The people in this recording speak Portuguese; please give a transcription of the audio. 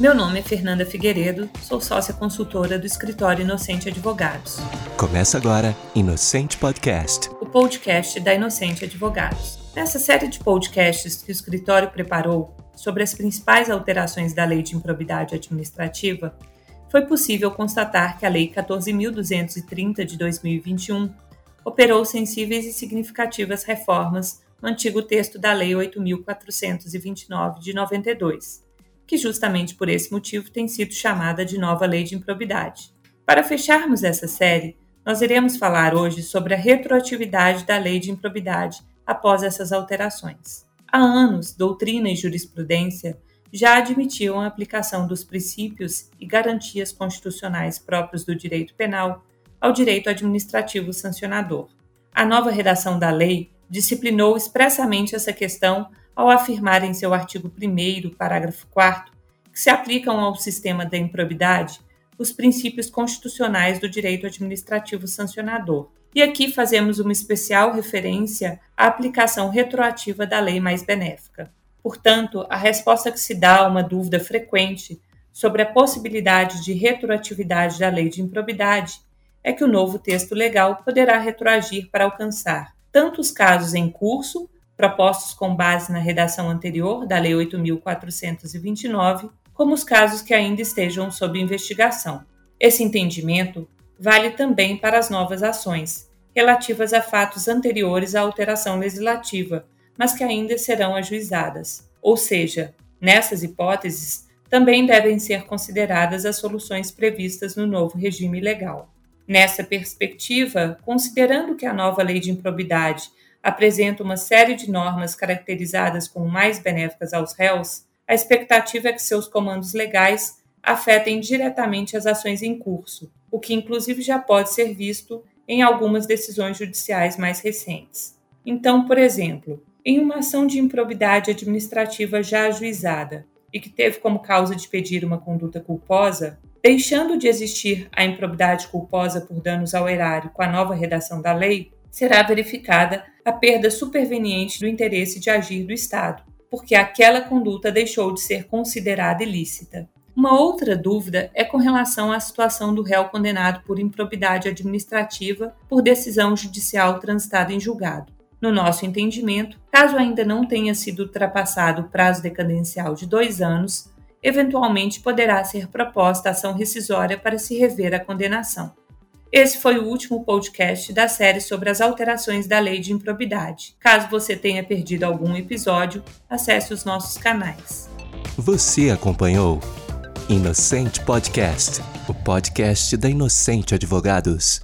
Meu nome é Fernanda Figueiredo, sou sócia consultora do escritório Inocente Advogados. Começa agora Inocente Podcast, o podcast da Inocente Advogados. Nessa série de podcasts que o escritório preparou sobre as principais alterações da Lei de Improbidade Administrativa, foi possível constatar que a Lei 14.230 de 2021 operou sensíveis e significativas reformas no antigo texto da Lei 8.429 de 92, que justamente por esse motivo tem sido chamada de nova Lei de Improbidade. Para fecharmos essa série, nós iremos falar hoje sobre a retroatividade da Lei de Improbidade após essas alterações. Há anos, doutrina e jurisprudência já admitiam a aplicação dos princípios e garantias constitucionais próprios do direito penal ao direito administrativo sancionador. A nova redação da lei disciplinou expressamente essa questão ao afirmar em seu artigo 1, parágrafo 4, que se aplicam ao sistema da improbidade os princípios constitucionais do direito administrativo sancionador. E aqui fazemos uma especial referência à aplicação retroativa da lei mais benéfica. Portanto, a resposta que se dá a uma dúvida frequente sobre a possibilidade de retroatividade da lei de improbidade é que o novo texto legal poderá retroagir para alcançar tanto os casos em curso, propostos com base na redação anterior da Lei 8.429, como os casos que ainda estejam sob investigação. Esse entendimento vale também para as novas ações, relativas a fatos anteriores à alteração legislativa, mas que ainda serão ajuizadas. Ou seja, nessas hipóteses, também devem ser consideradas as soluções previstas no novo regime legal. Nessa perspectiva, considerando que a nova lei de improbidade apresenta uma série de normas caracterizadas como mais benéficas aos réus, a expectativa é que seus comandos legais afetem diretamente as ações em curso, o que inclusive já pode ser visto em algumas decisões judiciais mais recentes. Então, por exemplo, em uma ação de improbidade administrativa já ajuizada e que teve como causa de pedir uma conduta culposa, deixando de existir a improbidade culposa por danos ao erário com a nova redação da lei, será verificada a perda superveniente do interesse de agir do Estado, porque aquela conduta deixou de ser considerada ilícita. Uma outra dúvida é com relação à situação do réu condenado por improbidade administrativa por decisão judicial transitada em julgado. No nosso entendimento, caso ainda não tenha sido ultrapassado o prazo decadencial de dois anos, eventualmente poderá ser proposta ação rescisória para se rever a condenação. Esse foi o último podcast da série sobre as alterações da lei de improbidade. Caso você tenha perdido algum episódio, acesse os nossos canais. Você acompanhou Inocente Podcast, o podcast da Inocente Advogados.